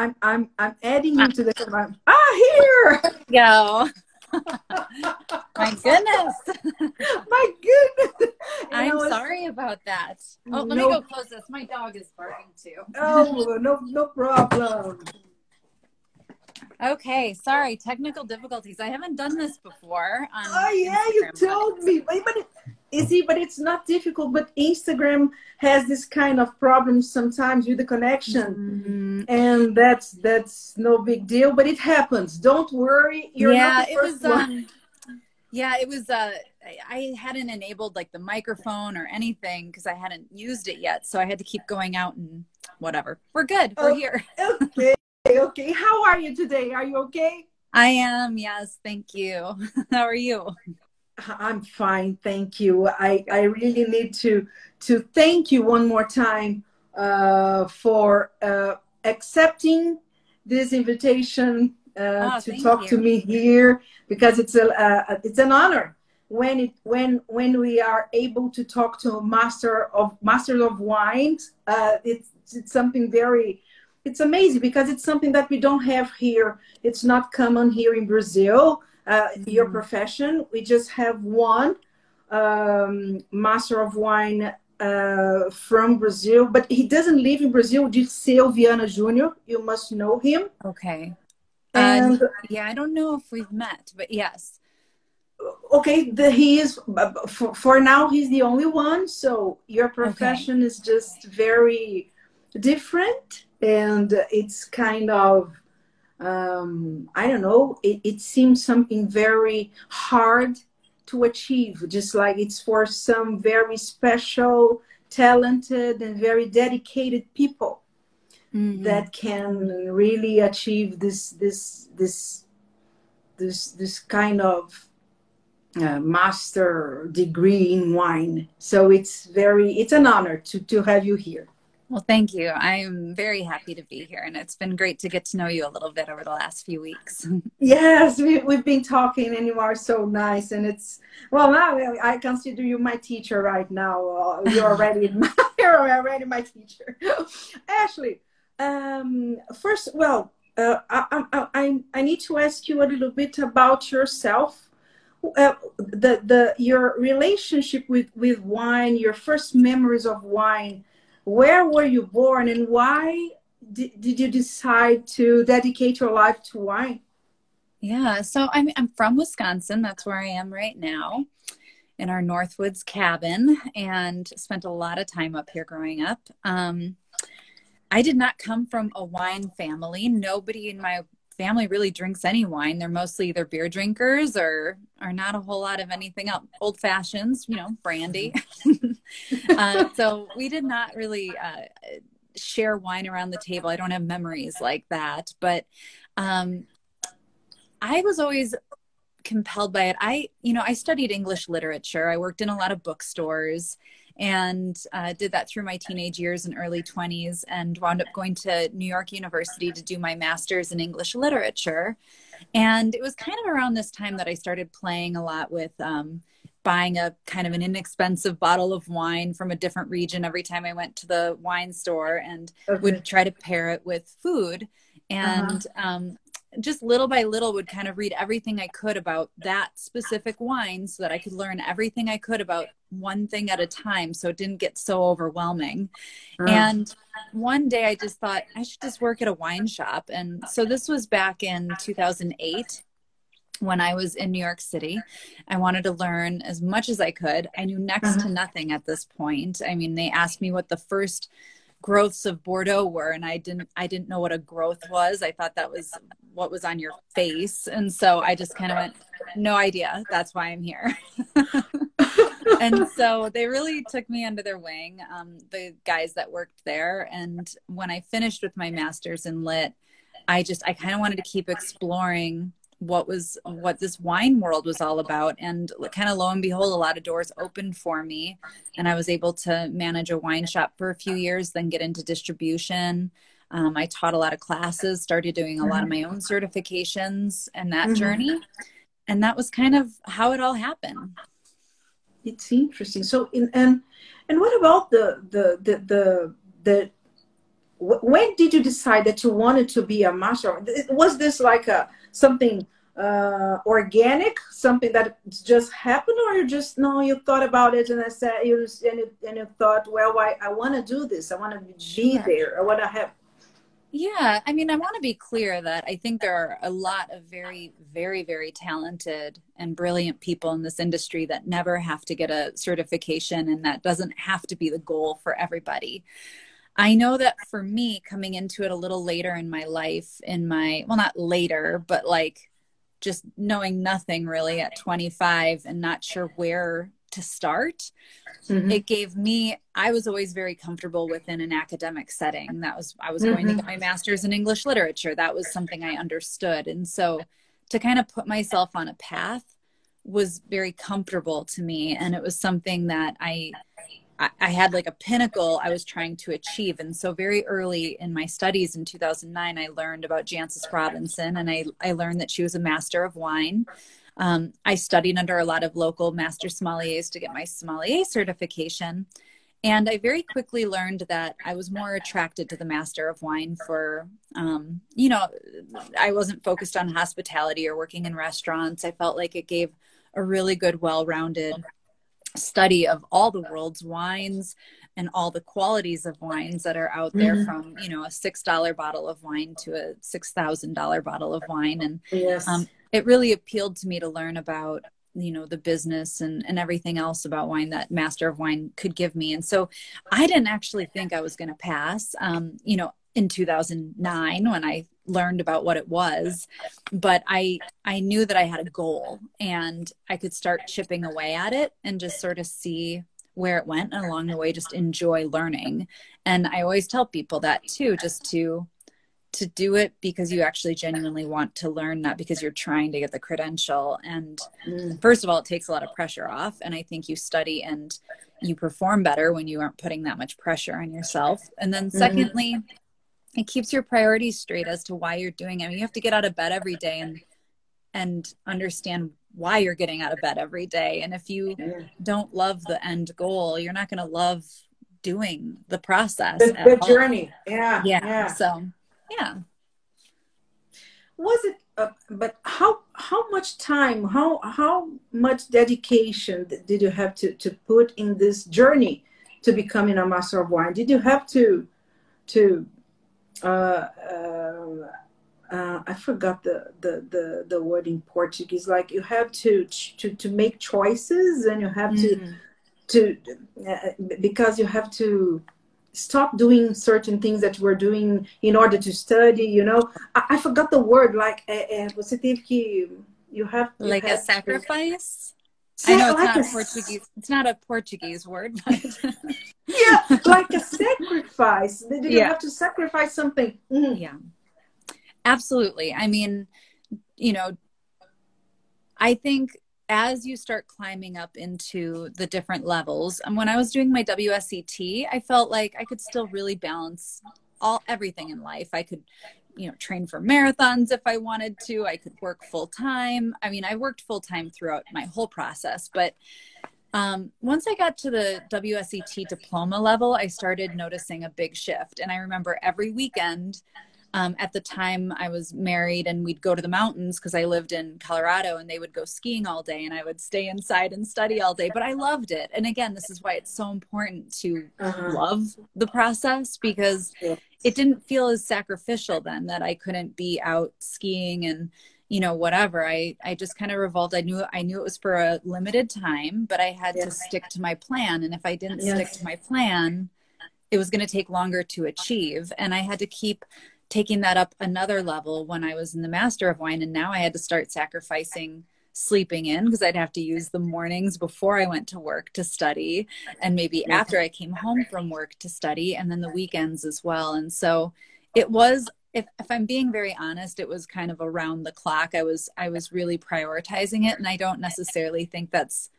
I'm I'm I'm adding you to the camera. Ah, here. Go. My goodness. My goodness. I'm was, sorry about that. Oh, let no, me go close this. My dog is barking too. oh, no, no problem. Okay, sorry, technical difficulties. I haven't done this before. oh yeah, Instagram you told me, but, but see, but it's not difficult. But Instagram has this kind of problem sometimes with the connection, mm-hmm. and that's that's no big deal. But it happens. Don't worry. You're yeah, it was. Um, yeah, it was. Uh, I hadn't enabled like the microphone or anything because I hadn't used it yet, so I had to keep going out and whatever. We're good. We're oh, here. okay. Okay. How are you today? Are you okay? I am. Yes. Thank you. How are you? I'm fine. Thank you. I, I really need to, to thank you one more time uh, for uh, accepting this invitation uh, oh, to talk you. to me here because it's a uh, it's an honor when it when when we are able to talk to a master of masters of wines. Uh, it's it's something very it's amazing because it's something that we don't have here. It's not common here in Brazil. Uh, mm-hmm. Your profession, we just have one um, master of wine uh, from Brazil, but he doesn't live in Brazil. Dirceu Viana Jr. You must know him. Okay. And uh, yeah, I don't know if we've met, but yes. Okay, the, he is for, for now. He's the only one. So your profession okay. is just very different and it's kind of um, I don't know. It, it seems something very hard to achieve, just like it's for some very special, talented, and very dedicated people mm-hmm. that can really achieve this this this this this kind of uh, master degree in wine. So it's very it's an honor to to have you here. Well, thank you. I'm very happy to be here, and it's been great to get to know you a little bit over the last few weeks. yes, we, have been talking, and you are so nice. And it's well now I consider you my teacher right now. Uh, you're already my, you're already my teacher, Ashley. Um, first, well, uh, I, I, I I need to ask you a little bit about yourself. Uh, the the your relationship with with wine, your first memories of wine where were you born and why did, did you decide to dedicate your life to wine? Yeah, so I'm, I'm from Wisconsin. That's where I am right now in our Northwoods cabin and spent a lot of time up here growing up. Um, I did not come from a wine family. Nobody in my family really drinks any wine. They're mostly either beer drinkers or are not a whole lot of anything else. Old fashions, you know, brandy. uh, so we did not really uh, share wine around the table. I don't have memories like that, but um, I was always compelled by it. I, you know, I studied English literature. I worked in a lot of bookstores and uh, did that through my teenage years and early 20s and wound up going to new york university to do my master's in english literature and it was kind of around this time that i started playing a lot with um, buying a kind of an inexpensive bottle of wine from a different region every time i went to the wine store and okay. would try to pair it with food and uh-huh. um, just little by little would kind of read everything I could about that specific wine so that I could learn everything I could about one thing at a time so it didn't get so overwhelming. Mm. And one day I just thought I should just work at a wine shop. And so this was back in 2008 when I was in New York City. I wanted to learn as much as I could. I knew next to uh-huh. nothing at this point. I mean, they asked me what the first growths of Bordeaux were and I didn't I didn't know what a growth was. I thought that was what was on your face. And so I just kind of went, no idea. That's why I'm here. and so they really took me under their wing, um, the guys that worked there. And when I finished with my master's in lit, I just, I kind of wanted to keep exploring what was what this wine world was all about and kind of lo and behold a lot of doors opened for me and i was able to manage a wine shop for a few years then get into distribution um, I taught a lot of classes, started doing a lot of mm-hmm. my own certifications and that mm-hmm. journey. And that was kind of how it all happened. It's interesting. So, in, and and what about the the the the, the when did you decide that you wanted to be a master? Was this like a something uh, organic, something that just happened, or you just no, you thought about it and I said you and you, and you thought, well, I, I want to do this. I want to be sure. there. I want to have. Yeah, I mean, I want to be clear that I think there are a lot of very, very, very talented and brilliant people in this industry that never have to get a certification, and that doesn't have to be the goal for everybody. I know that for me, coming into it a little later in my life, in my, well, not later, but like just knowing nothing really at 25 and not sure where to start, mm-hmm. it gave me, I was always very comfortable within an academic setting. That was, I was mm-hmm. going to get my master's in English literature. That was something I understood. And so to kind of put myself on a path was very comfortable to me. And it was something that I, I, had like a pinnacle I was trying to achieve. And so very early in my studies in 2009, I learned about Jancis Robinson and I, I learned that she was a master of wine. Um, I studied under a lot of local master sommeliers to get my sommelier certification. And I very quickly learned that I was more attracted to the master of wine for, um, you know, I wasn't focused on hospitality or working in restaurants. I felt like it gave a really good, well rounded study of all the world's wines and all the qualities of wines that are out there mm-hmm. from you know a six dollar bottle of wine to a six thousand dollar bottle of wine and yes. um, it really appealed to me to learn about you know the business and and everything else about wine that master of wine could give me and so i didn't actually think i was going to pass um, you know in 2009 when i learned about what it was but i i knew that i had a goal and i could start chipping away at it and just sort of see where it went and along the way just enjoy learning and i always tell people that too just to to do it because you actually genuinely want to learn not because you're trying to get the credential and mm. first of all it takes a lot of pressure off and i think you study and you perform better when you aren't putting that much pressure on yourself and then mm-hmm. secondly mm it keeps your priorities straight as to why you're doing it. I mean, you have to get out of bed every day and and understand why you're getting out of bed every day. And if you don't love the end goal, you're not going to love doing the process. The, the journey. Yeah, yeah. Yeah. So, yeah. Was it? Uh, but how how much time? How how much dedication did you have to to put in this journey to becoming a master of wine? Did you have to to uh, um, uh, I forgot the, the, the, the word in Portuguese. Like you have to to, to make choices, and you have mm-hmm. to to uh, because you have to stop doing certain things that you were doing in order to study. You know, I, I forgot the word. Like é, você teve que you have you like have a sacrifice. I know it's like not a, Portuguese. It's not a Portuguese word, but yeah, like a sacrifice. They Did you yeah. have to sacrifice something? Mm-hmm. Yeah, absolutely. I mean, you know, I think as you start climbing up into the different levels, and when I was doing my WSET, I felt like I could still really balance all everything in life. I could you know train for marathons if i wanted to. I could work full time i mean i worked full time throughout my whole process but um, once i got to the wset diploma level i started noticing a big shift. And i remember every weekend um, at the time i was married and we'd go to the mountains because i lived in colorado and they would go skiing all day and i would stay inside and study all day but i loved it and again this is why it's so important to uh-huh. love the process because it didn't feel as sacrificial then that I couldn't be out skiing and you know whatever i i just kind of revolved i knew i knew it was for a limited time but i had yes. to stick to my plan and if i didn't yes. stick to my plan it was going to take longer to achieve and i had to keep taking that up another level when i was in the master of wine and now i had to start sacrificing sleeping in because I'd have to use the mornings before I went to work to study and maybe after I came home from work to study and then the weekends as well. And so it was if, if I'm being very honest, it was kind of around the clock. I was I was really prioritizing it and I don't necessarily think that's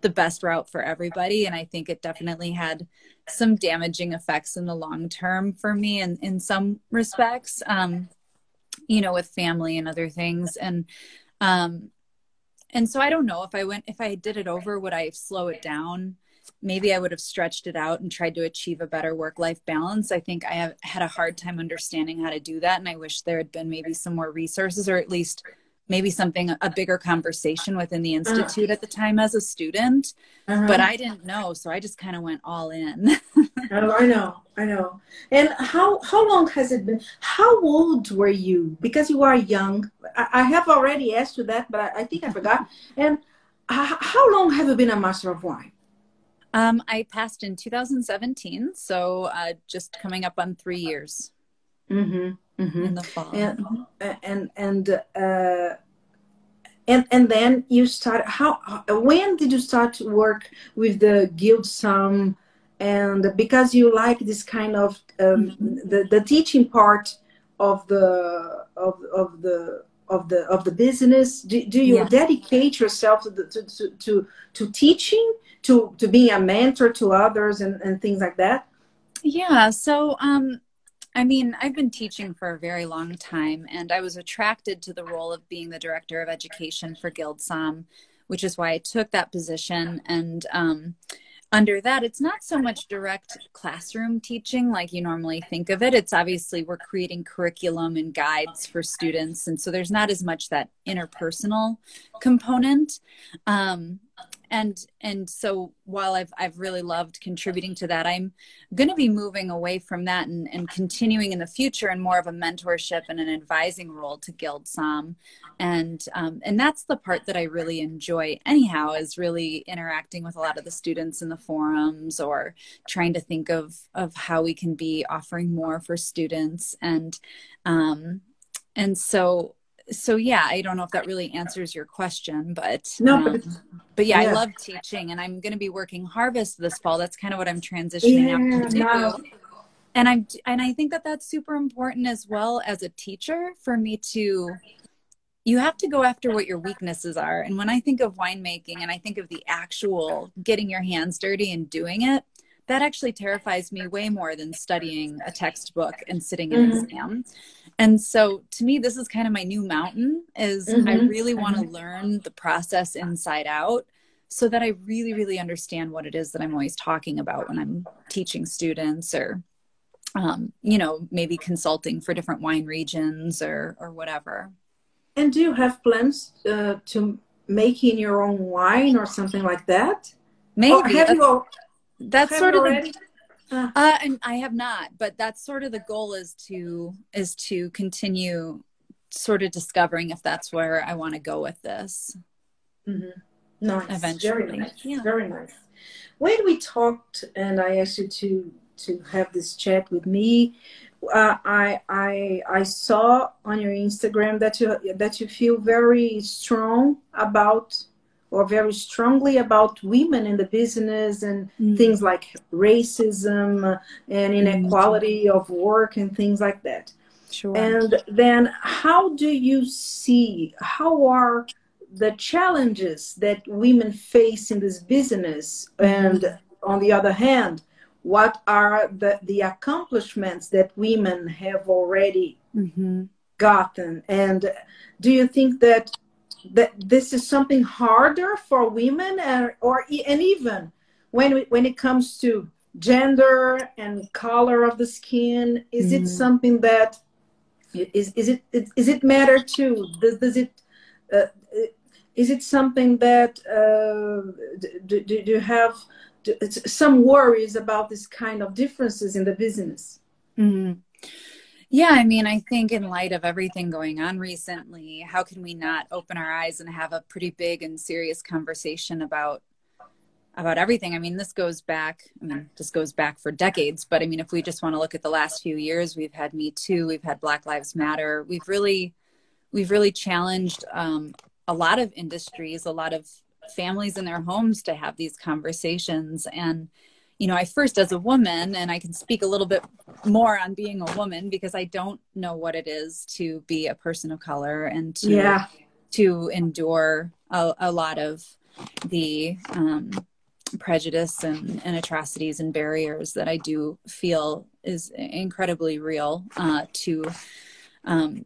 the best route for everybody. And I think it definitely had some damaging effects in the long term for me and in some respects. Um, you know, with family and other things. And um and so I don't know if I went if I did it over would I slow it down maybe I would have stretched it out and tried to achieve a better work life balance. I think I have had a hard time understanding how to do that. And I wish there had been maybe some more resources or at least maybe something a bigger conversation within the uh-huh. institute at the time as a student uh-huh. but i didn't know so i just kind of went all in. Oh i know i know. And how how long has it been how old were you? Because you are young. I, I have already asked you that but i, I think i forgot. And how long have you been a master of wine? Um, I passed in 2017, so uh, just coming up on three years. Mm-hmm mm-hmm. in the fall. And and and uh, and and then you start. How when did you start to work with the GuildSomm? And because you like this kind of um, mm-hmm. the the teaching part of the of of the of the of the business do, do you dedicate yourself to, the, to, to, to to teaching to to being a mentor to others and, and things like that yeah so um I mean, I've been teaching for a very long time, and I was attracted to the role of being the director of education for GuildSomm, which is why I took that position. And um, under that, it's not so much direct classroom teaching like you normally think of it. It's obviously we're creating curriculum and guides for students, and so there's not as much that interpersonal component. Um, and and so while I've I've really loved contributing to that, I'm going to be moving away from that and, and continuing in the future in more of a mentorship and an advising role to GuildSomm, and um, and that's the part that I really enjoy. Anyhow, is really interacting with a lot of the students in the forums or trying to think of of how we can be offering more for students and um, and so so yeah i don't know if that really answers your question but no um, but, yeah, yeah, i love teaching and i'm going to be working harvest this fall. That's kind of what i'm transitioning yeah, out to no. and i'm and i think that that's super important as well as a teacher for me to you have to go after what your weaknesses are. And when i think of winemaking and i think of the actual getting your hands dirty and doing it that actually terrifies me way more than studying a textbook and sitting in mm-hmm. an exam and so to me this is kind of my new mountain is mm-hmm. i really want to mm-hmm. learn the process inside out so that i really really understand what it is that i'm always talking about when i'm teaching students or um, you know maybe consulting for different wine regions or or whatever and do you have plans uh, to making your own wine or something like that maybe or have you that's sort of the, uh, uh, and I have not, but that's sort of the goal is to is to continue sort of discovering if that's where I want to go with this. Mm-hmm. Nice. Eventually. Very nice. Yeah. Very nice. When we talked and I asked you to to have this chat with me, uh, I I I saw on your Instagram that you that you feel very strong about or very strongly about women in the business and mm. things like racism and mm. inequality mm. of work and things like that. Sure. And then how do you see how are the challenges that women face in this business mm. and on the other hand what are the, the accomplishments that women have already mm-hmm. gotten and do you think that that this is something harder for women and, or and even when when it comes to gender and color of the skin is mm-hmm. it something that is is it is it matter too does, does it uh, is it something that uh, do, do, do you have some worries about this kind of differences in the business mm-hmm. Yeah, I mean, I think in light of everything going on recently, how can we not open our eyes and have a pretty big and serious conversation about about everything? I mean, this goes back, I mean, this goes back for decades, but I mean, if we just want to look at the last few years, we've had Me Too, we've had Black Lives Matter, we've really we've really challenged um, a lot of industries, a lot of families in their homes to have these conversations and you know, I first as a woman, and I can speak a little bit more on being a woman because I don't know what it is to be a person of color and to yeah. to endure a, a lot of the um, prejudice and, and, atrocities and barriers that I do feel is incredibly real uh, to um,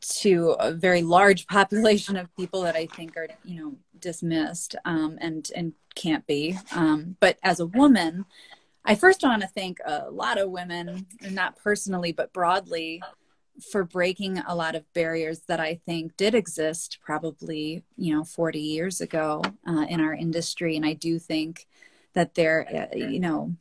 to a very large population of people that I think are you know dismissed um, and and can't be. Um, but as a woman, I first want to thank a lot of women, not personally but broadly, for breaking a lot of barriers that I think did exist probably you know 40 years ago uh, in our industry, and I do think that there, uh, you know,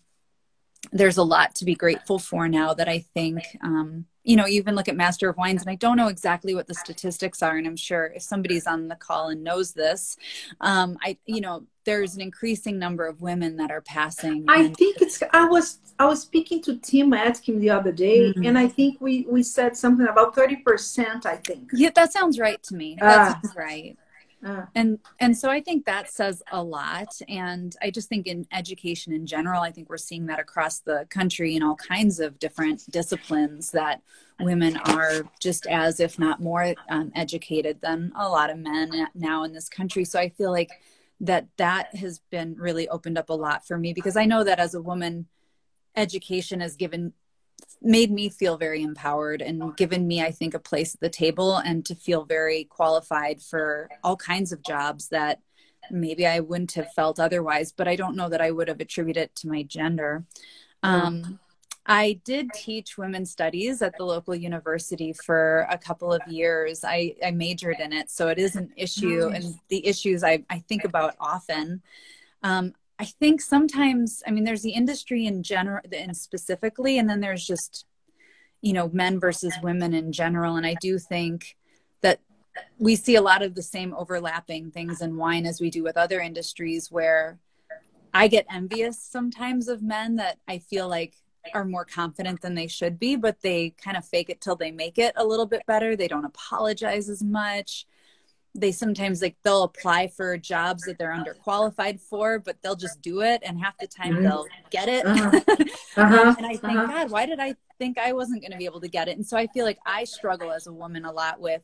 there's a lot to be grateful for now that I think, um, you know, you even look at Master of Wines, and I don't know exactly what the statistics are, and I'm sure if somebody's on the call and knows this, um, I, you know, there's an increasing number of women that are passing. I and- think it's. I was I was speaking to Tim Atkin the other day, mm-hmm. and I think we we said something about thirty percent. I think. Yeah, that sounds right to me. That uh, sounds right. Uh, and and so i think that says a lot. And i just think in education in general i think we're seeing that across the country in all kinds of different disciplines that women are just as if not more um, educated than a lot of men now in this country. So i feel like that that has been really opened up a lot for me because i know that as a woman education has given made me feel very empowered and given me, I think, a place at the table and to feel very qualified for all kinds of jobs that maybe I wouldn't have felt otherwise, but I don't know that I would have attributed it to my gender. Um, I did teach women's studies at the local university for a couple of years. I, I majored in it, so it is an issue, and the issues I, I think about often. Um, I think sometimes, I mean, there's the industry in general and specifically, and then there's just, you know, men versus women in general. And I do think that we see a lot of the same overlapping things in wine as we do with other industries where I get envious sometimes of men that I feel like are more confident than they should be, but they kind of fake it till they make it a little bit better. They don't apologize as much they sometimes like they'll apply for jobs that they're underqualified for but they'll just do it and half the time mm-hmm. they'll get it uh-huh. Uh-huh. and i think uh-huh. god why did i think i wasn't going to be able to get it and so i feel like i struggle as a woman a lot with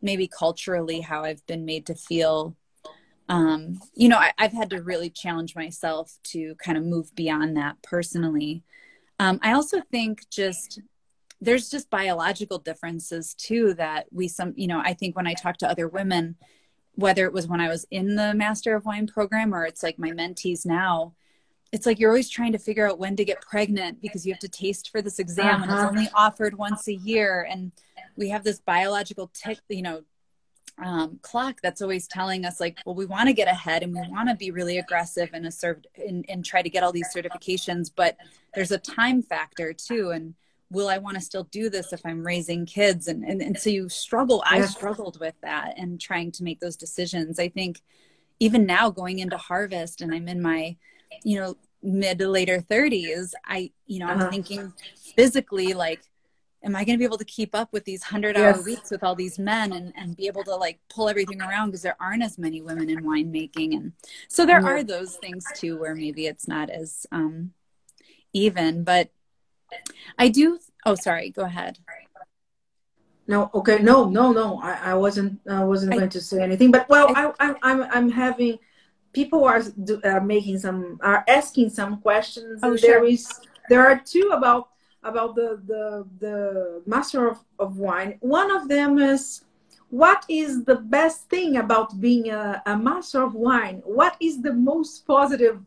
maybe culturally how i've been made to feel um, you know I, have had to really challenge myself to kind of move beyond that personally um, i also think just there's just biological differences too that we some you know i think when i talk to other women whether it was when i was in the master of wine program or it's like my mentees now it's like you're always trying to figure out when to get pregnant because you have to taste for this exam uh-huh. and it's uh-huh. only offered once a year and we have this biological tick you know um, clock that's always telling us like well we want to get ahead and we want to be really aggressive and assert and, and try to get all these certifications but there's a time factor too and will I want to still do this if I'm raising kids? And, and, and so you struggle. I struggled with that and trying to make those decisions. I think even now going into harvest and I'm in my, you know, mid to later 30s, I, you know, uh-huh. I'm thinking physically like, am I going to be able to keep up with these 100 hour yes. weeks with all these men and, and be able to like pull everything around because there aren't as many women in winemaking. And so there are those things too where maybe it's not as um, even, but I do. Oh, sorry. Go ahead. No, okay, no, no, no. I, I wasn't. I wasn't I, going to say anything. But well, I, I, am I'm, I'm having. People are are uh, making some are asking some questions. Oh, sure. There is there are two about about the the the master of, of wine. One of them is what is the best thing about being a, a master of wine? What is the most positive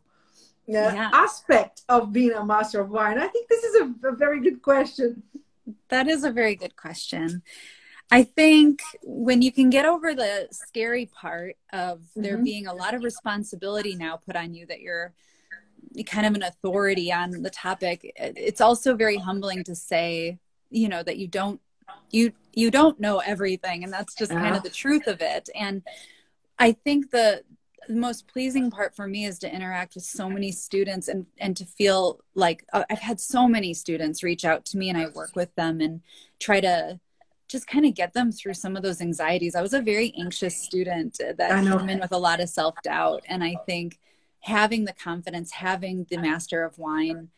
yeah. aspect of being a master of wine? I think this is a, a very good question. That is a very good question. I think when you can get over the scary part of mm-hmm. there being a lot of responsibility now put on you that you're kind of an authority on the topic, it's also very humbling to say, you know, that you don't you you don't know everything and that's just yeah. kind of the truth of it. And I think the the most pleasing part for me is to interact with so many students and and to feel like uh, I've had so many students reach out to me and I work with them and try to just kind of get them through some of those anxieties. I was a very anxious student that came in with a lot of self doubt, and I think having the confidence, having the master of wine.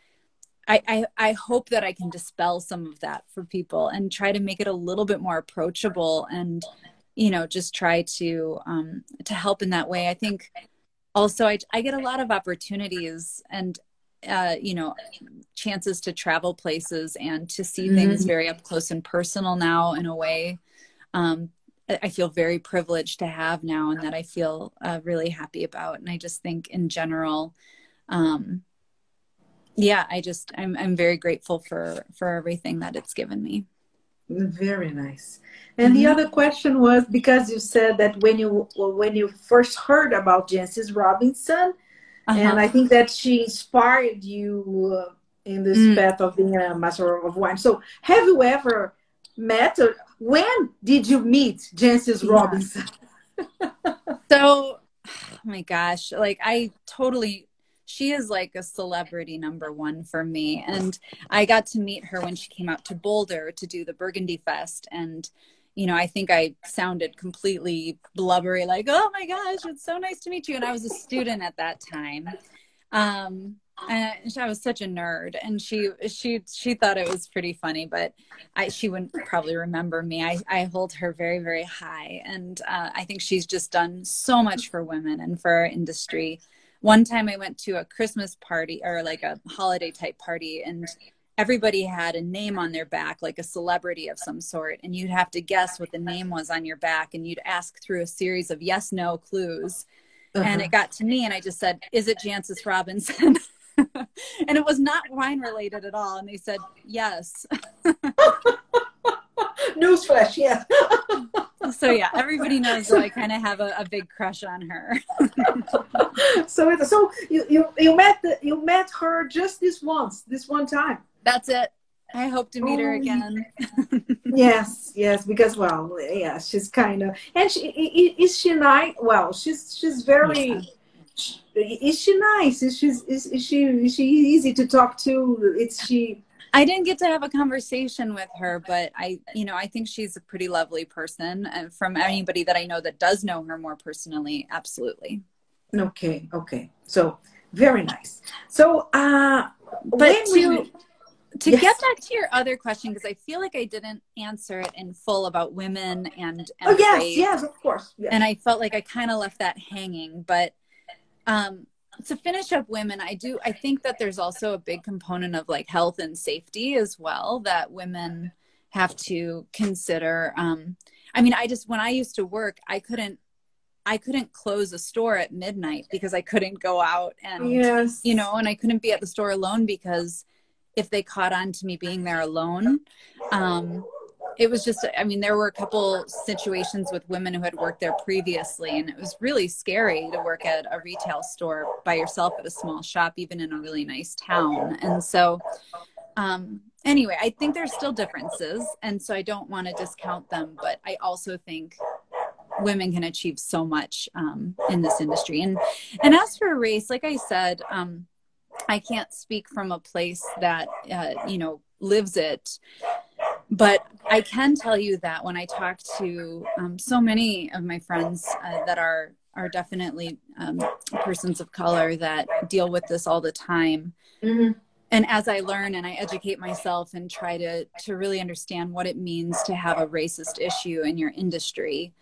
I, I, I hope that I can dispel some of that for people and try to make it a little bit more approachable and you know just try to um, to help in that way i think also I, I get a lot of opportunities and uh, you know chances to travel places and to see mm-hmm. things very up close and personal now in a way um, I feel very privileged to have now and that I feel uh, really happy about. And I just think in general, um, yeah, I just, I'm, I'm very grateful for, for everything that it's given me. Very nice. And mm-hmm. the other question was because you said that when you, when you first heard about Jancis Robinson, uh-huh. and I think that she inspired you uh, in this mm. path of being a master of wine. So have you ever met or when did you meet Jancis yeah. Robinson? so, oh my gosh, like I totally, she is like a celebrity number one for me. And I got to meet her when she came out to Boulder to do the Burgundy Fest. And, you know, I think I sounded completely blubbery, like, oh my gosh, it's so nice to meet you. And I was a student at that time. Um, and I was such a nerd, and she she she thought it was pretty funny, but I she wouldn't probably remember me. I I hold her very very high, and uh, I think she's just done so much for women and for our industry. One time I went to a Christmas party or like a holiday type party, and everybody had a name on their back, like a celebrity of some sort, and you'd have to guess what the name was on your back, and you'd ask through a series of yes no clues. Uh-huh. And it got to me, and I just said, "Is it Jancis Robinson?" and it was not wine related at all. And they said, yes. Newsflash, yes. so yeah, everybody knows that I kind of have a, a, big crush on her. so so you, you you met the, you met her just this once, this one time. That's it. I hope to meet oh, her again. yes, yes, because well, yeah, she's kind of and she is she nice. Well, she's she's very. Yeah is she nice? Is she is, is she is she easy to talk to? It's she. I didn't get to have a conversation with her, but I, you know, I think she's a pretty lovely person. And from anybody that I know that does know her more personally, absolutely. Okay, okay. So very nice. So, uh, but to to yes. get back to your other question, because I feel like I didn't answer it in full about women and, and oh yes, yes, of course, yes. and I felt like I kind of left that hanging, but um, to finish up women, I do, I think that there's also a big component of like health and safety as well that women have to consider. Um, I mean, I just, when I used to work, I couldn't, I couldn't close a store at midnight because I couldn't go out and, yes. you know, and I couldn't be at the store alone because if they caught on to me being there alone, um, it was just i mean there were a couple situations with women who had worked there previously and it was really scary to work at a retail store by yourself at a small shop even in a really nice town. And so um, anyway i think there's still differences and so i don't want to discount them but i also think women can achieve so much um, in this industry. And and as for race like i said um, i can't speak from a place that uh, you know lives it but I can tell you that when I talk to um, so many of my friends uh, that are are definitely um, persons of color that deal with this all the time. Mm-hmm. And as I learn and I educate myself and try to to really understand what it means to have a racist issue in your industry,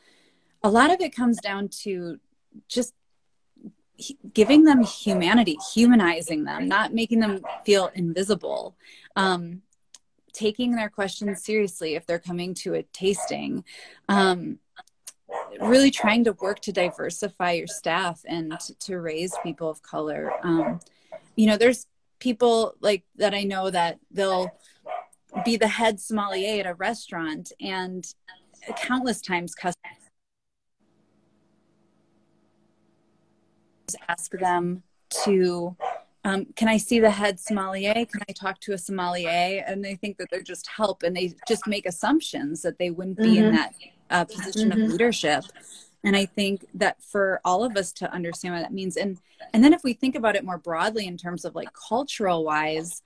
a lot of it comes down to just giving them humanity, humanizing them, not making them feel invisible. Um, taking their questions seriously if they're coming to a tasting. Um, really trying to work to diversify your staff and to raise people of color. Um, you know there's people like that i know that they'll be the head sommelier at a restaurant and countless times customers ask them to um, can I see the head sommelier? Can I talk to a sommelier? And they think that they're just help and they just make assumptions that they wouldn't be mm-hmm. in that uh, position mm-hmm. of leadership. And I think that for all of us to understand what that means, and and then if we think about it more broadly in terms of like cultural wise,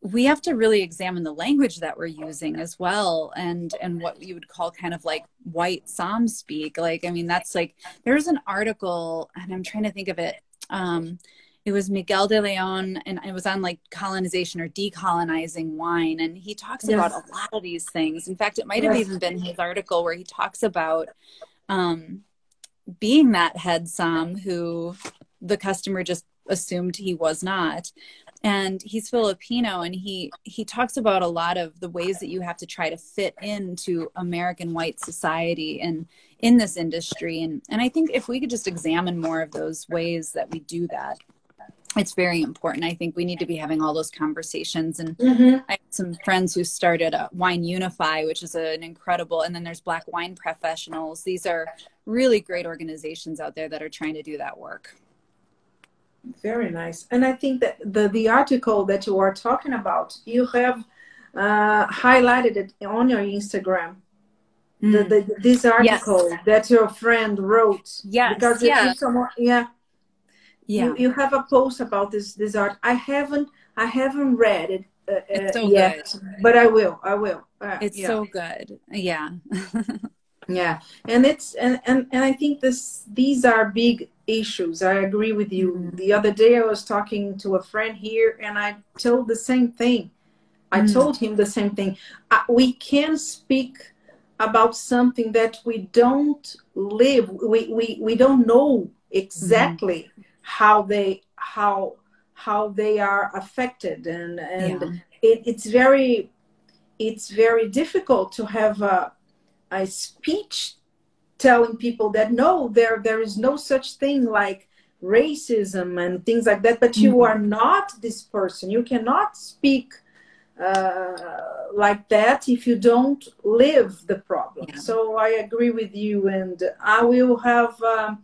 we have to really examine the language that we're using as well and and what you would call kind of like white som speak like i mean that's like there's an article and i'm trying to think of it um it was Miguel de Leon, and it was on like colonization or decolonizing wine. And he talks yes. about a lot of these things. In fact, it might have yes. even been his article where he talks about um, being that head som who the customer just assumed he was not. and he's Filipino and he he talks about a lot of the ways that you have to try to fit into American white society and in this industry and and I think if we could just examine more of those ways that we do that it's very important. I think we need to be having all those conversations. And mm-hmm. I have some friends who started a Wine Unify, which is an incredible, and then there's Black Wine Professionals. These are really great organizations out there that are trying to do that work. Very nice. And I think that the, the article that you are talking about, you have uh, highlighted it on your Instagram. Mm. The, the, this article yes. that your friend wrote. Yes. Because yeah. Someone, yeah yeah. you, you have a post about this this art. I haven't i haven't read it uh, it's so yet, good. but i will i will. Uh, it's yeah. so good. Yeah. Yeah. And it's and, and and i think this these are big issues. I agree with you. Mm-hmm. the other day i was talking to a friend here and i told the same thing. I mm-hmm. told him the same thing. Uh, we can speak about something that we don't live we we, we don't know exactly mm-hmm how they how how they are affected and and yeah. it, it's very it's very difficult to have a, a speech telling people that no there there is no such thing like racism and things like that but mm-hmm. you are not this person you cannot speak uh, like that if you don't live the problem yeah. so i agree with you and i will have um,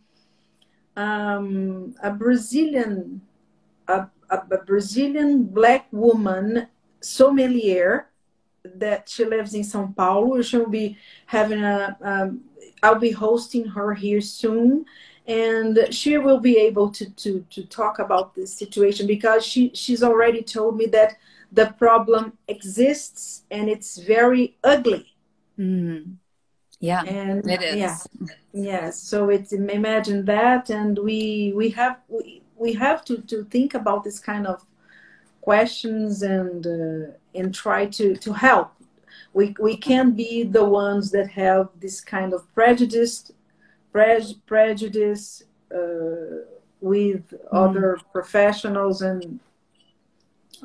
um, a Brazilian, a, a, Brazilian black woman sommelier that she lives in São Paulo. She'll be having a, um, I'll be hosting her here soon, and she will be able to to to talk about this situation because she she's already told me that the problem exists and it's very ugly. Mm. Yeah, and it is. Yeah, yes. So it's imagine that, and we we have we, we have to to think about this kind of questions and uh, and try to to help. We we can't be the ones that have this kind of prejudice, pre- prejudice uh, with mm. other professionals and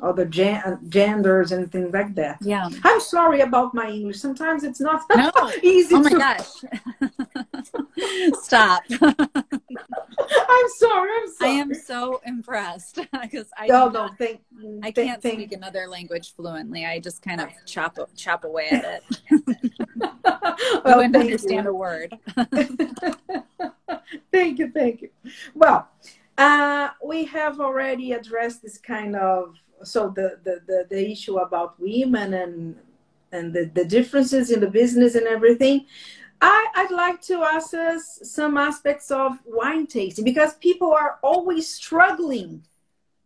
other gen- genders and things like that. Yeah. I'm sorry about my English. Sometimes it's not no. easy. Oh my to... gosh. Stop. I'm sorry. I'm sorry. I am so impressed because I no, no, thank, I can't thank, speak another language fluently. I just kind of chop chop away at it. well, I wouldn't understand you. a word. thank you, thank you. Well, uh, we have already addressed this kind of so the, the, the, the, issue about women and and the, the differences in the business and everything I, i'd like to ask us some aspects of wine tasting because people are always struggling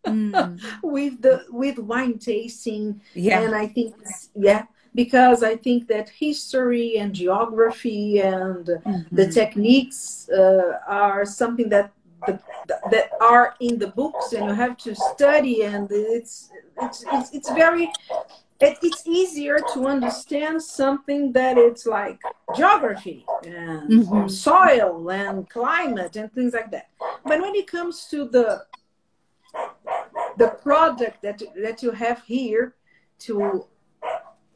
mm. with the with wine tasting yeah and i think yeah because i think that history and geography and mm-hmm. the techniques uh, are something that the, that are in the books and you have to study and it's it's it's, it's very it, it's easier to understand something that it's like geography and mm-hmm. soil and climate and things like that but when it comes to the the product that that you have here to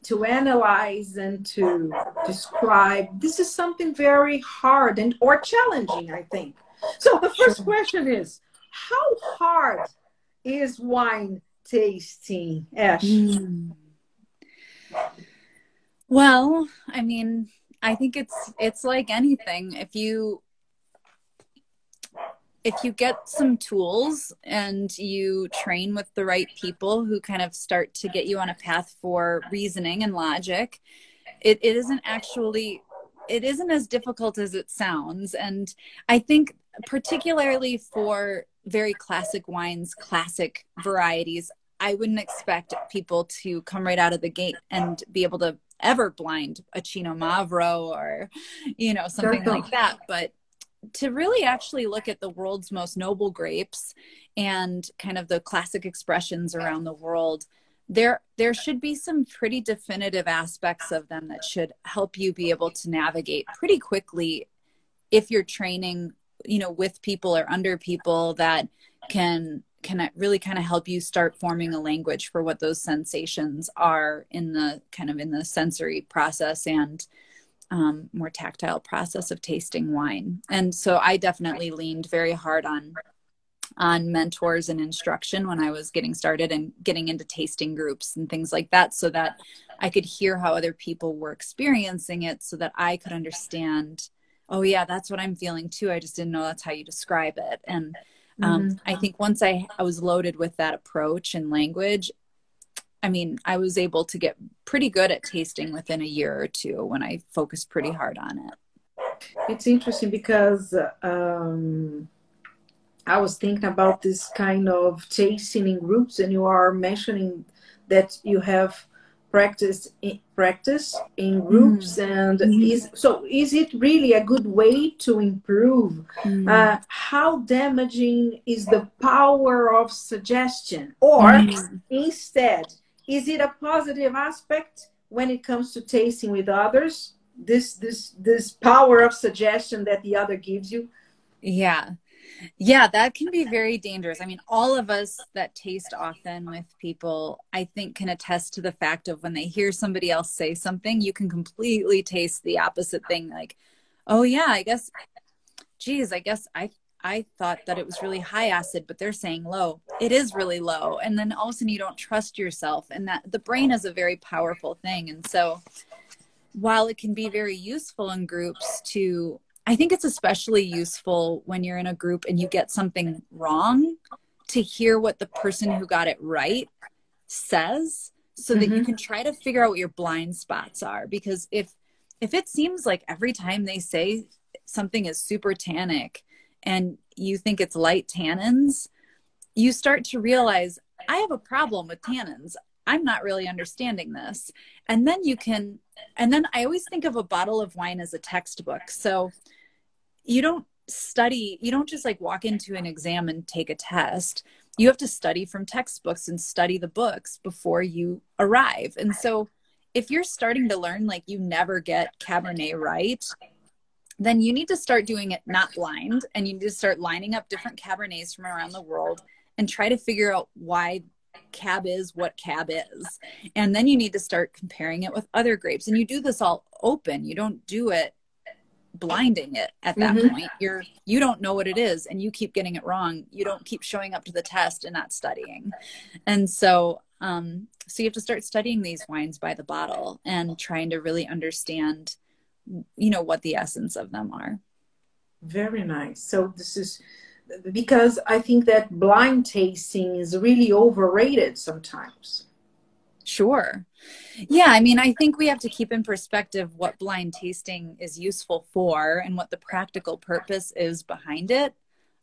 to analyze and to describe this is something very hard and or challenging i think so the first question is how hard is wine tasting, Ash? Mm. Well, I mean, I think it's it's like anything. If you if you get some tools and you train with the right people who kind of start to get you on a path for reasoning and logic, it, it isn't actually it isn't as difficult as it sounds. And I think particularly for very classic wines, classic varieties, I wouldn't expect people to come right out of the gate and be able to ever blind a Xinomavro or, you know, something like that. But to really actually look at the world's most noble grapes and kind of the classic expressions around the world, there there should be some pretty definitive aspects of them that should help you be able to navigate pretty quickly if you're training you know with people or under people that can can really kind of help you start forming a language for what those sensations are in the kind of in the sensory process and um, more tactile process of tasting wine. And so I definitely leaned very hard on on mentors and instruction when I was getting started and getting into tasting groups and things like that so that I could hear how other people were experiencing it so that I could understand, oh yeah, that's what I'm feeling too. I just didn't know that's how you describe it. And um, mm-hmm. I think once I, I was loaded with that approach and language, I mean, I was able to get pretty good at tasting within a year or two when I focused pretty hard on it. It's interesting because um, I was thinking about this kind of tasting in groups, and you are mentioning that you have practice in, practice in groups mm. and mm. is so is it really a good way to improve mm. uh, how damaging is the power of suggestion or mm. instead is it a positive aspect when it comes to tasting with others this this this power of suggestion that the other gives you yeah yeah that can be very dangerous i mean all of us that taste often with people i think can attest to the fact of when they hear somebody else say something you can completely taste the opposite thing like oh yeah i guess geez i guess i I thought that it was really high acid, but they're saying low. It is really low. And then all of a sudden you don't trust yourself. And that the brain is a very powerful thing. And so while it can be very useful in groups to, I think it's especially useful when you're in a group and you get something wrong to hear what the person who got it right says so mm-hmm. that you mm-hmm. can try to figure out what your blind spots are. Because if, if it seems like every time they say something is super tannic, and you think it's light tannins, you start to realize I have a problem with tannins. I'm not really understanding this. And then you can, and then I always think of a bottle of wine as a textbook. So you don't study, you don't just like walk into an exam and take a test. You have to study from textbooks and study the books before you arrive. And so if you're starting to learn like you never get Cabernet right, then you need to start doing it not blind and you need to start lining up different cabernets from around the world and try to figure out why cab is what cab is and then you need to start comparing it with other grapes and you do this all open you don't do it blinding it at that mm-hmm. point. You're you don't know what it is and you keep getting it wrong. You don't keep showing up to the test and not studying. And so um so you have to start studying these wines by the bottle and trying to really understand you know what the essence of them are. Very nice. So this is because i think that blind tasting is really overrated sometimes sure. Yeah i mean i think we have to keep in perspective what blind tasting is useful for and what the practical purpose is behind it.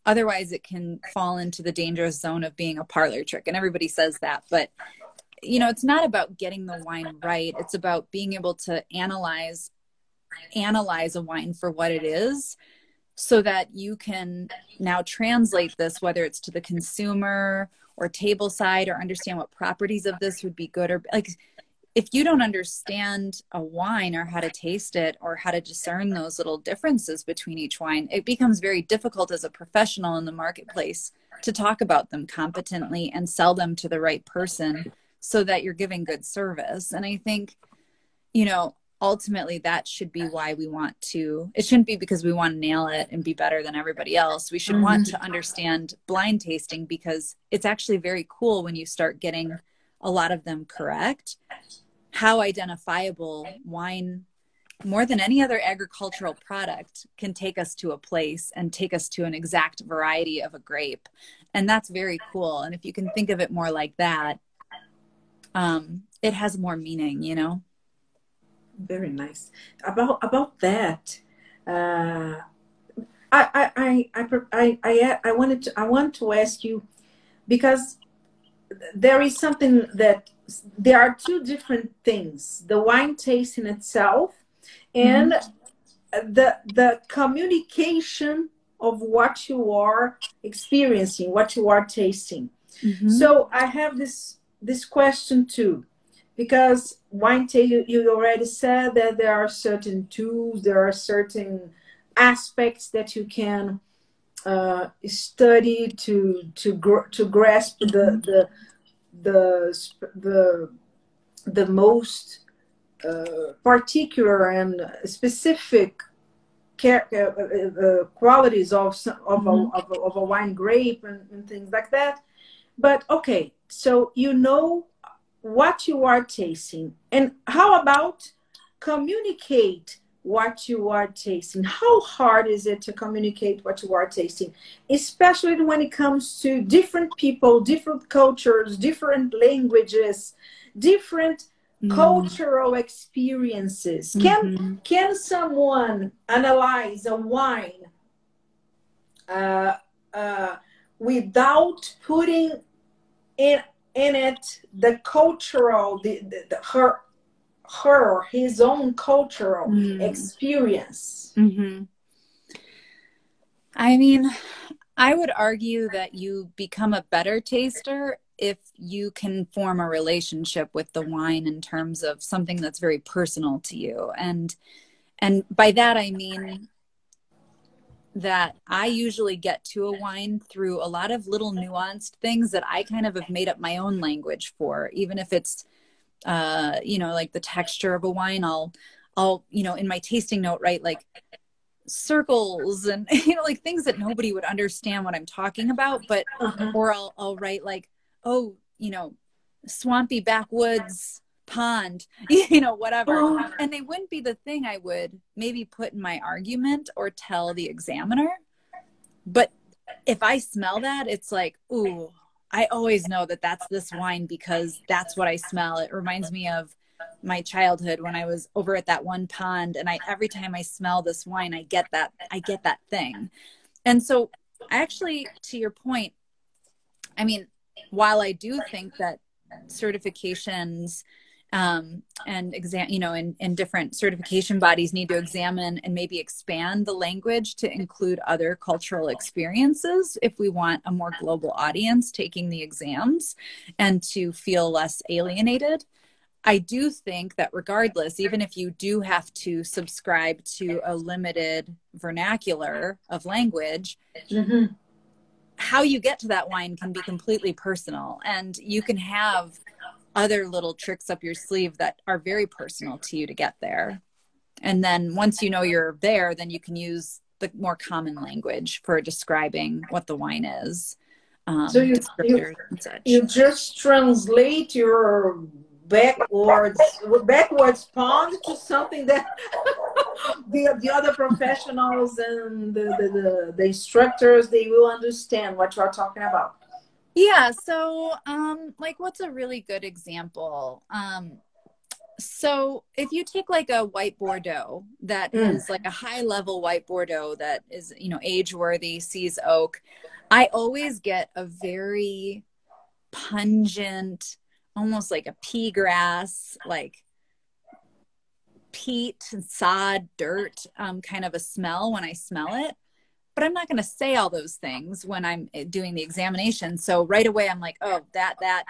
Otherwise it can fall into the dangerous zone of being a parlor trick and everybody says that but you know it's not about getting the wine right. It's about being able to analyze analyze a wine for what it is so that you can now translate this whether it's to the consumer or table side or understand what properties of this would be good or like if you don't understand a wine or how to taste it or how to discern those little differences between each wine it becomes very difficult as a professional in the marketplace to talk about them competently and sell them to the right person so that you're giving good service. And i think you know ultimately that should be why we want to it shouldn't be because we want to nail it and be better than everybody else. We should mm-hmm. want to understand blind tasting because it's actually very cool when you start getting a lot of them correct. How identifiable wine more than any other agricultural product can take us to a place and take us to an exact variety of a grape. And that's very cool. And if you can think of it more like that um, it has more meaning you know very nice. About about that, uh, I, I, I, I, I, I wanted to I want to ask you because there is something that there are two different things: the wine tasting itself and mm-hmm. the the communication of what you are experiencing, what you are tasting. Mm-hmm. So I have this this question too because wine taste you already said that there are certain tools there are certain aspects that you can uh, study to to gr- to grasp the the the the the most uh, particular and specific care, uh, uh, uh qualities of of, mm-hmm. a, of, a, of, a, wine grape and, and things like that. But okay, so you know what you are tasting, and how about communicate what you are tasting. How hard is it to communicate what you are tasting, especially when it comes to different people, different cultures, different languages, different mm. cultural experiences? Mm-hmm. Can can someone analyze a wine uh, uh, without putting in in it the cultural the, the, the her her his own cultural mm. experience mm-hmm. i mean i would argue that you become a better taster if you can form a relationship with the wine in terms of something that's very personal to you and and by that i mean that I usually get to a wine through a lot of little nuanced things that I kind of have made up my own language for, even if it's uh, you know, like the texture of a wine. I'll, I'll, you know, in my tasting note, write like circles and you know, like things that nobody would understand what I'm talking about. But uh-huh. or I'll, I'll write like, oh, you know, swampy backwoods pond, you know, whatever. Oh. And they wouldn't be the thing I would maybe put in my argument or tell the examiner. But if I smell that, it's like, ooh, I always know that that's this wine because that's what I smell. It reminds me of my childhood when I was over at that one pond and I every time I smell this wine I get that I get that thing. And so actually to your point I mean while I do think that certifications um, and exam you know in, in different certification bodies need to examine and maybe expand the language to include other cultural experiences if we want a more global audience taking the exams and to feel less alienated I do think that regardless, even if you do have to subscribe to a limited vernacular of language, mm-hmm. how you get to that wine can be completely personal. And you can have other little tricks up your sleeve that are very personal to you to get there. And then once you know you're there, then you can use the more common language for describing what the wine is. Um, so you, you, you just translate your backwards backwards pond to something that the, the other professionals and the, the, the, the instructors they will understand what you are talking about yeah. So, um, like, what's a really good example? Um, so if you take like a white Bordeaux that mm. is like a high level white Bordeaux that is, you know, age worthy, sees oak, I always get a very pungent, almost like a pea grass, like peat and sod, dirt um, kind of a smell when I smell it but I'm not going to say all those things when I'm eh, doing the examination. So right away, I'm like, oh, that, that,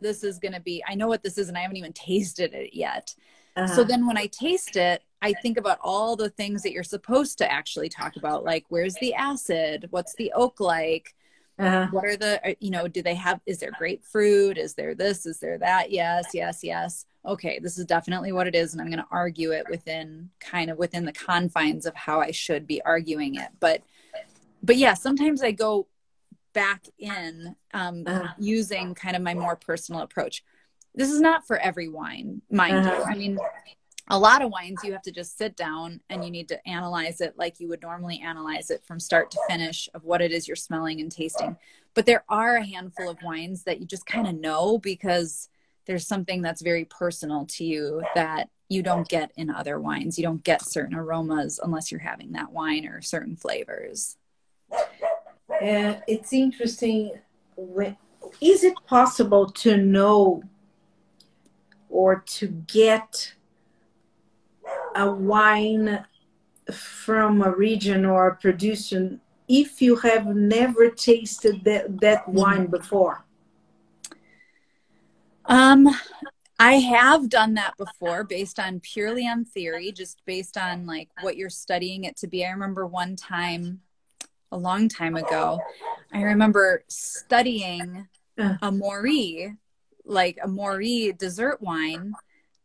this is going to be, I know what this is and I haven't even tasted it yet. Uh-huh. So then when I taste it, I think about all the things that you're supposed to actually talk about, like where's the acid? What's the oak like? Uh-huh. What are the, uh, you know, do they have, is there grapefruit? Is there this? Is there that? Yes, yes, yes. Okay, this is definitely what it is. And I'm going to argue it within kind of within the confines of how I should be arguing it. But but yeah, sometimes I go back in um, uh using kind of my more personal approach. This is not for every wine, mind uh-huh. you. I mean, a lot of wines you have to just sit down and you need to analyze it like you would normally analyze it from start to finish of what it is you're smelling and tasting. But there are a handful of wines that you just kind of know because there's something that's very personal to you that you don't get in other wines. You don't get certain aromas unless you're having that wine or certain flavors. And it's interesting. Is it possible to know or to get a wine from a region or a producer if you have never tasted that, that wine before? Um, I have done that before based on purely on theory, just based on like what you're studying it to be. I remember one time a long time ago. I remember studying Uh. a Maury, like a Maury dessert wine,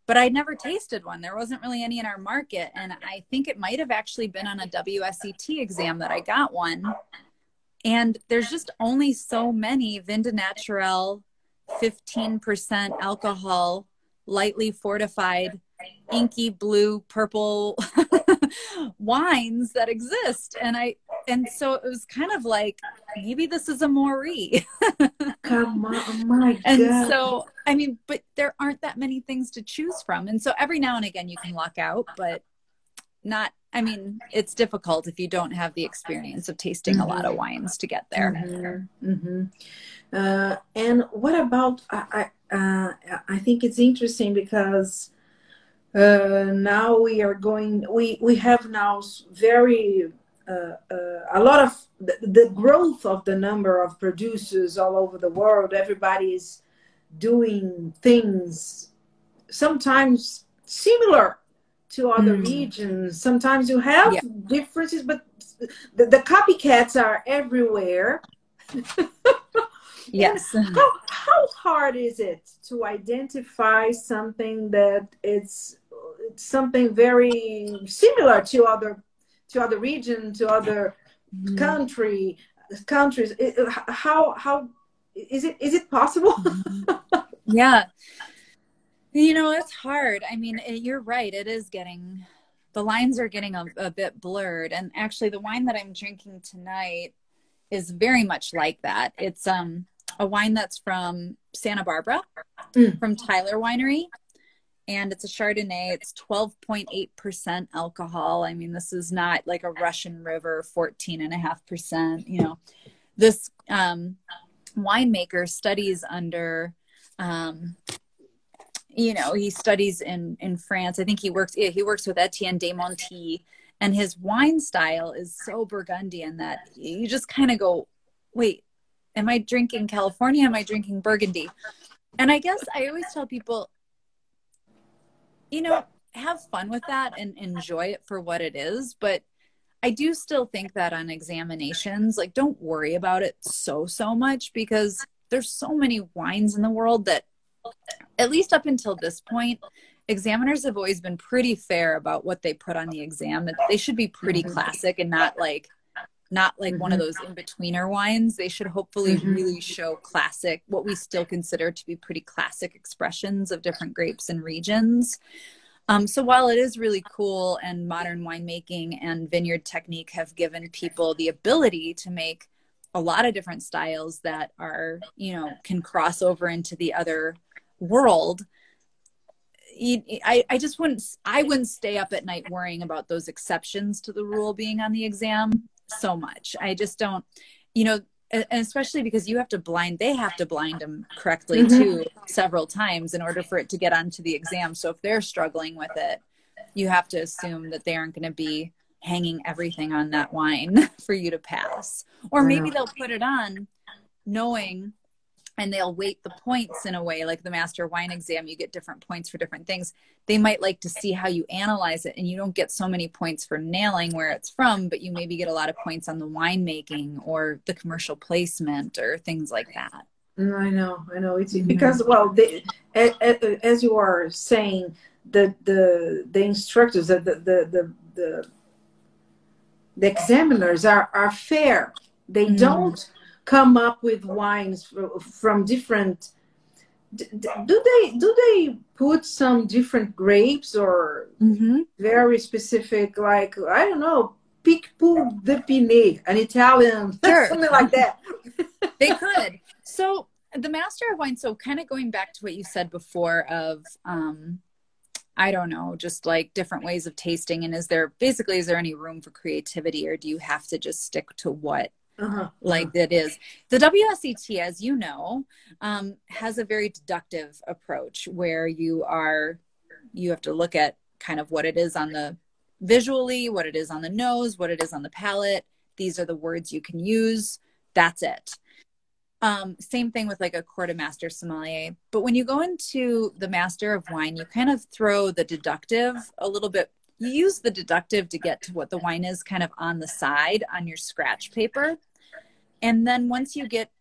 but I'd never tasted one. There wasn't really any in our market. And I think it might have actually been on a WSET exam that I got one. And there's just only so many Vin Doux Naturel 15% alcohol, lightly fortified, inky blue, purple wines that exist. And I, and so it was kind of like, maybe this is a Maury. Come on, oh my and so, I mean, but there aren't that many things to choose from. And so every now and again you can luck out, but not, I mean, it's difficult if you don't have the experience of tasting a lot of wines to get there. Mhm, mhm. Uh, and what about? I I, uh, I think it's interesting because uh, now we are going. We we have now very uh, uh, a lot of the, the growth of the number of producers all over the world. Everybody is doing things sometimes similar to other Mm. regions. Sometimes you have Yeah. differences, but the, the copycats are everywhere. Yes. How, how hard is it to identify something that it's, it's something very similar to other to other region to other Mhm. country countries? It- how how is it is it possible? Yeah. You know, it's hard. I mean, it, you're right. It is getting, the lines are getting a, a bit blurred. And actually, the wine that I'm drinking tonight is very much like that. It's um a wine that's from Santa Barbara, Mm. from Tyler Winery. And it's a Chardonnay. It's 12.8% alcohol. I mean, this is not like a Russian River 14.5%. You know, this um, winemaker studies under um, you know he studies in in france i think he works yeah, he works with etienne de montille and his wine style is so burgundian that you just kind of go wait am i drinking california? Am i drinking burgundy? And i guess i always tell people you know have fun with that and enjoy it for what it is. But i do still think that on examinations like don't worry about it so so much because there's so many wines in the world that at least up until this point examiners have always been pretty fair about what they put on the exam. They should be pretty classic and not like not like one of those in-betweener wines. They should hopefully Mhm. really show classic what we still consider to be pretty classic expressions of different grapes and regions. Um, so while it is really cool and modern winemaking and vineyard technique have given people the ability to make a lot of different styles that are you know can cross over into the other world I, I just wouldn't i wouldn't stay up at night worrying about those exceptions to the rule being on the exam so much. I just don't you know and especially because you have to blind they have to blind them correctly Mhm. too several times in order for it to get onto the exam. So if they're struggling with it you have to assume that they aren't going to be hanging everything on that wine for you to pass. Or maybe they'll put it on knowing and they'll weight the points in a way like the master wine exam you get different points for different things they might like to see how you analyze it and you don't get so many points for nailing where it's from but you maybe get a lot of points on the winemaking or the commercial placement or things like that Mm, I know, I know. It's because well, they, a, a, as you are saying, the the the instructors, the the the the, the, the examiners are are fair. They Mhm. don't come up with wines from different. Do they do they put some different grapes or mm-hmm. very specific, like I don't know, Picpoul de Pinet, an Italian, Sure. something like that. they could. So the master of wine. So kind of going back to what you said before of, um, I don't know, just like different ways of tasting. And is there basically is there any room for creativity, or do you have to just stick to what Uh-huh. like that is the WSET, as you know, um, has a very deductive approach where you are you have to look at kind of what it is on the visually, what it is on the nose, what it is on the palate. These are the words you can use. That's it. Um, same thing with like a Court of Master Sommelier. But when you go into the master of wine, you kind of throw the deductive a little bit you use the deductive to get to what the wine is kind of on the side on your scratch paper. And then once you get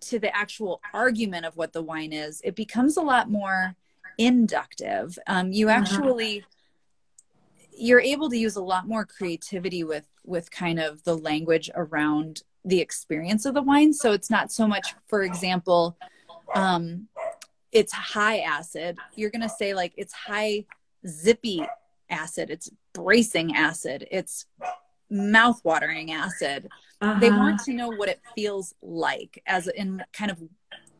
to the actual argument of what the wine is, it becomes a lot more inductive. Um, you uh-huh. actually you're able to use a lot more creativity with with kind of the language around the experience of the wine. So it's not so much, for example, um, it's high acid. You're gonna say like it's high zippy acid, it's bracing acid, it's mouth-watering acid. Uh-huh. They want to know what it feels like as in kind of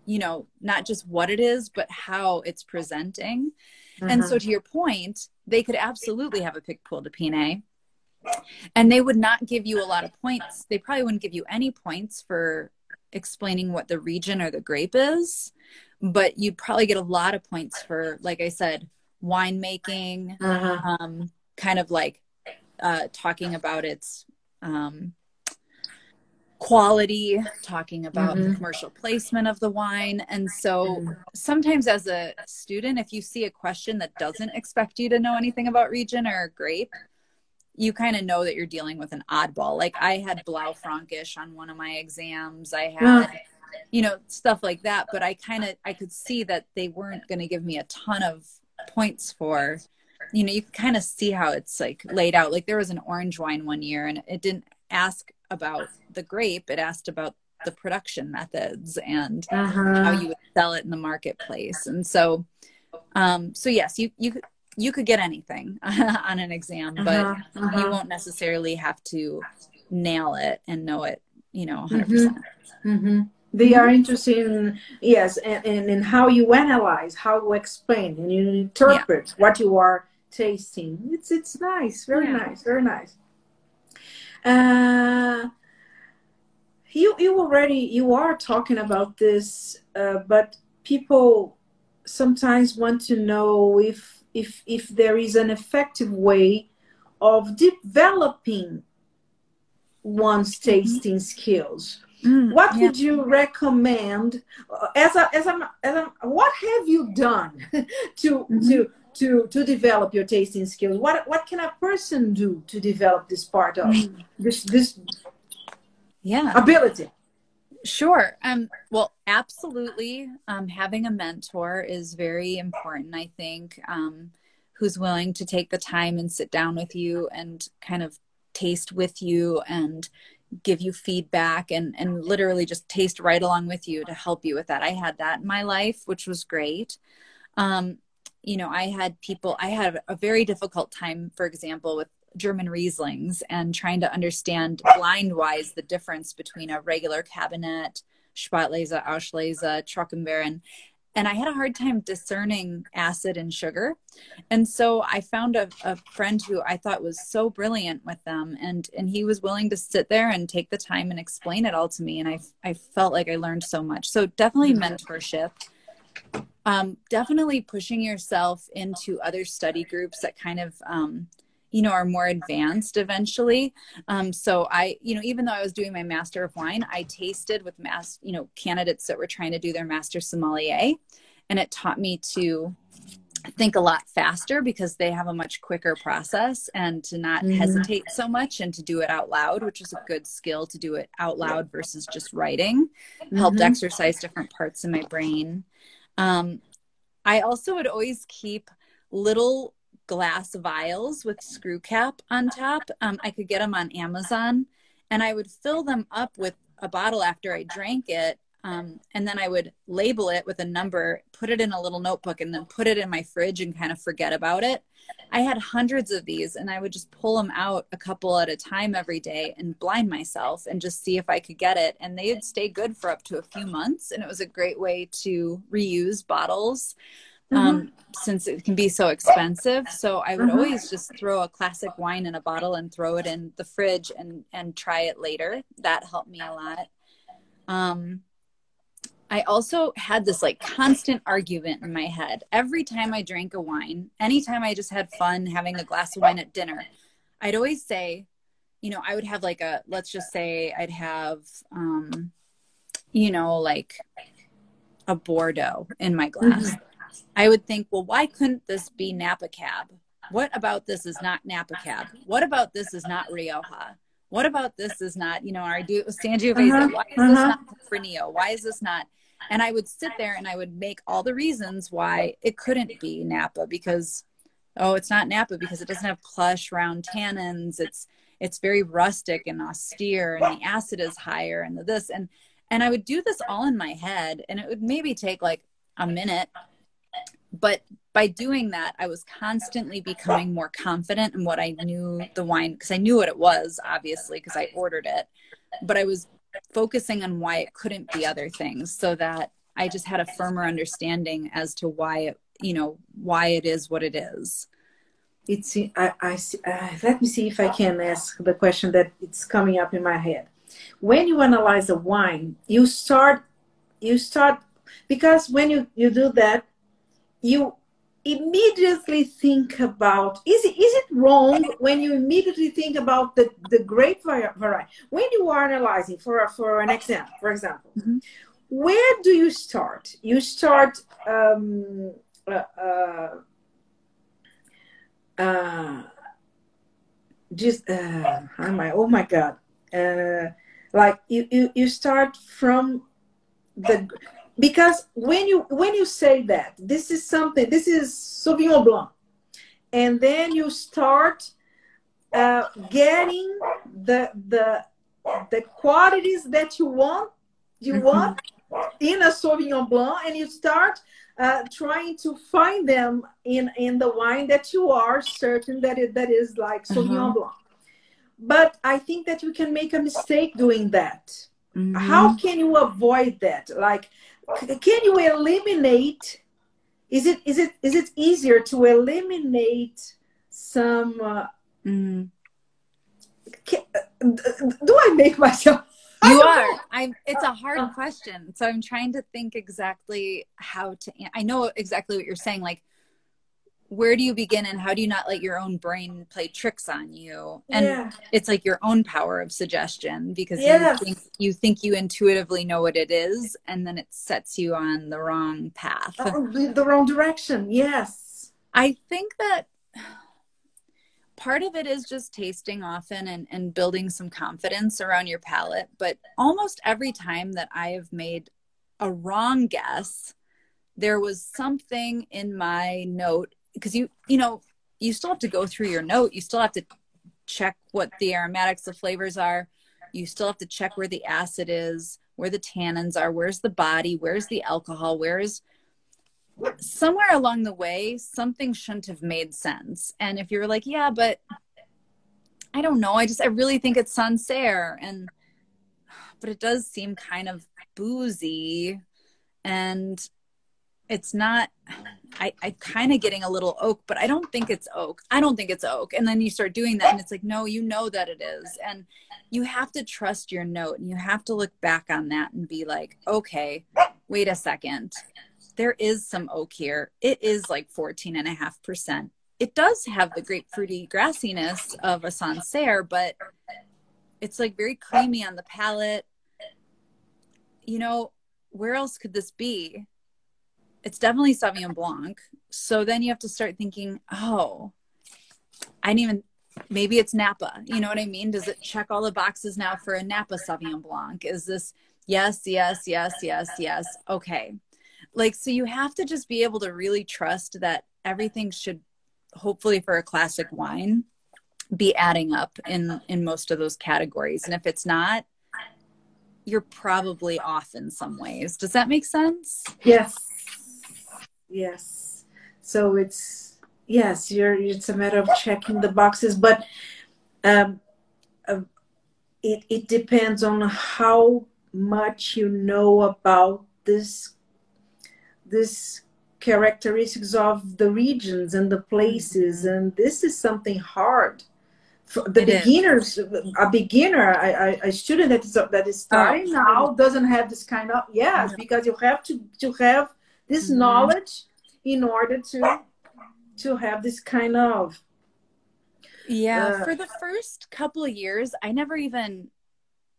you know, not just what it is, but how it's presenting. Uh-huh. And so, uh-huh. to your point, they could absolutely have a Picpoul de Pinet. And they would not give you a lot of points. They probably wouldn't give you any points for explaining what the region or the grape is, but you'd probably get a lot of points for, like I said, winemaking, uh-huh. um, kind of like uh, talking about its um, quality, talking about mm-hmm. the commercial placement of the wine. And so mm-hmm. sometimes as a student, if you see a question that doesn't expect you to know anything about region or grape, you kind of know that you're dealing with an oddball. Like I had Blaufränkisch on one of my exams. I had, you know, stuff like that. But I kind of I could see that they weren't going to give me a ton of points for. You know, you can kind of see how it's like laid out. Like there was an orange wine one year, and it didn't ask about the grape. It asked about the production methods and uh-huh. how you would sell it in the marketplace. And so, um, so yes, you you you could get anything on an exam, but uh-huh. Uh-huh. you won't necessarily have to nail it and know it, you know, 100%. Mm-hmm. Mm-hmm. They are interested in yes, and, and in how you analyze, how you explain, and you interpret yeah. what you are tasting. It's it's nice, very yeah. nice, very nice. Uh, you you already you are talking about this, uh, but people sometimes want to know if if if there is an effective way of developing one's mm-hmm. tasting skills. Mm, what yeah. would you recommend uh, as a, as a, as a what have you done to mm-hmm. to to to develop your tasting skills. What what can a person do to develop this part of mm. this this yeah. ability? Sure. Um well absolutely. Um having a mentor is very important i think um who's willing to take the time and sit down with you and kind of taste with you and give you feedback and and literally just taste right along with you to help you with that. I had that in my life which was great. Um you know, I had people, I had a very difficult time, for example, with German Rieslings and trying to understand blind wise the difference between a regular Kabinett, Spätlese, Auslese, Trockenbeeren. And I had a hard time discerning acid and sugar. And so I found a, a friend who I thought was so brilliant with them. And, and he was willing to sit there and take the time and explain it all to me. And I, I felt like I learned so much. So definitely mm-hmm. mentorship um, definitely pushing yourself into other study groups that kind of um, you know are more advanced eventually um, so i you know even though i was doing my master of wine i tasted with mass you know candidates that were trying to do their master sommelier and it taught me to think a lot faster because they have a much quicker process and to not mm-hmm. hesitate so much and to do it out loud which is a good skill to do it out loud versus just writing mm-hmm. helped exercise different parts in my brain um, I also would always keep little glass vials with screw cap on top. Um, I could get them on Amazon, and I would fill them up with a bottle after I drank it. Um, and then I would label it with a number, put it in a little notebook, and then put it in my fridge and kind of forget about it. I had hundreds of these and I would just pull them out a couple at a time every day and blind myself and just see if I could get it. And they'd stay good for up to a few months. And it was a great way to reuse bottles. Um, mm-hmm. Um, since it can be so expensive. So I would mm-hmm. always just throw a classic wine in a bottle and throw it in the fridge and, and try it later. That helped me a lot. Um, I also had this like constant argument in my head. Every time I drank a wine, anytime I just had fun having a glass of wine at dinner, I'd always say, you know, I would have like a, let's just say I'd have, um, you know, like a Bordeaux in my glass. Mm-hmm. I would think, well, why couldn't this be Napa Cab? what about this is not Napa Cab? What about this is not Rioja? What about this is not, you know, I do Sangiovese. Uh-huh. Why is uh-huh. this not Tempranillo? Why is this not? And I would sit there and I would make all the reasons why it couldn't be Napa because, oh, it's not Napa because it doesn't have plush round tannins. It's it's very rustic and austere and the acid is higher and the this and and I would do this all in my head and it would maybe take like a minute but by doing that i was constantly becoming more confident in what i knew the wine because i knew what it was obviously because i ordered it. But i was focusing on why it couldn't be other things so that i just had a firmer understanding as to why it you know why it is what it is. It's i, I uh, let me see if i can ask the question that it's coming up in my head. When you analyze a wine you start you start because when you you do that you immediately think about is it, is it wrong when you immediately think about the, the grape variety when you are analyzing for for an exam for example mm-hmm. where do you start you start um, uh, uh, uh, just uh, oh my oh my god uh, like you, you you start from the because when you when you say that this is something this is sauvignon blanc and then you start uh, getting the the the qualities that you want you mm-hmm. want in a sauvignon blanc and you start uh, trying to find them in in the wine that you are certain that it that is like sauvignon uh-huh. blanc but i think that you can make a mistake doing that mm-hmm. how can you avoid that like can you eliminate is it is it is it easier to eliminate some uh, mm. can, do i make myself you are i'm it's a hard question so i'm trying to think exactly how to i know exactly what you're saying like where do you begin and how do you not let your own brain play tricks on you and yeah. it's like your own power of suggestion because yes. you think you think you intuitively know what it is and then it sets you on the wrong path oh, the wrong direction yes i think that part of it is just tasting often and, and building some confidence around your palate but almost every time that i have made a wrong guess there was something in my note because you you know you still have to go through your note. You still have to check what the aromatics the flavors are. You still have to check where the acid is where the tannins are where's the body where's the alcohol where's somewhere along the way something shouldn't have made sense. And if you're like yeah but i don't know. I just i really think it's sancerre. And but it does seem kind of boozy. And it's not I, I kind of getting a little oak, but I don't think it's oak. I don't think it's oak. And then you start doing that and it's like, no, you know that it is. And you have to trust your note and you have to look back on that and be like, okay, wait a second. There is some oak here. It is like 14 and a half percent. It does have the grapefruity grassiness of a Sancerre, but it's like very creamy on the palate. You know, where else could this be? It's definitely Sauvignon Blanc. So then you have to start thinking, oh, I didn't even, maybe it's Napa. You know what I mean? Does it check all the boxes now for a Napa Sauvignon Blanc? Is this yes, yes, yes, yes, yes? Okay. Like, so you have to just be able to really trust that everything should, hopefully, for a classic wine, be adding up in in most of those categories. And if it's not, you're probably off in some ways. Does that make sense? Yes yes so it's yes you're it's a matter of checking the boxes but um, uh, it, it depends on how much you know about this this characteristics of the regions and the places mm-hmm. and this is something hard for the it beginners is. a beginner a, a, student that is that is starting oh, now doesn't have this kind of yes yeah. because you have to to have this mm-hmm. knowledge in order to to have this kind of yeah uh, for the first couple of years i never even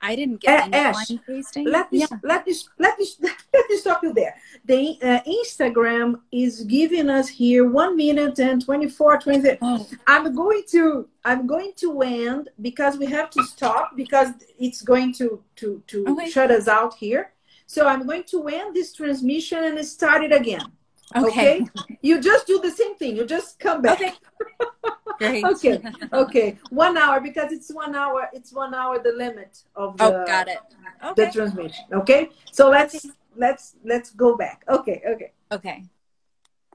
I didn't get any Ash, wine tasting. let me yeah. let me let me let me stop you there. The uh, Instagram is giving us here one minute and 24, 20. Oh, I'm going to I'm going to end because we have to stop because it's going to to to Okay. shut us out here. So I'm going to end this transmission and start it again. okay. You just do the same thing. You just come back. Okay. Great. Okay. Okay. One hour because it's one hour. It's one hour the limit of oh, the Oh, got it. the transmission. Okay. So let's let's let's go back. Okay. Okay. Okay.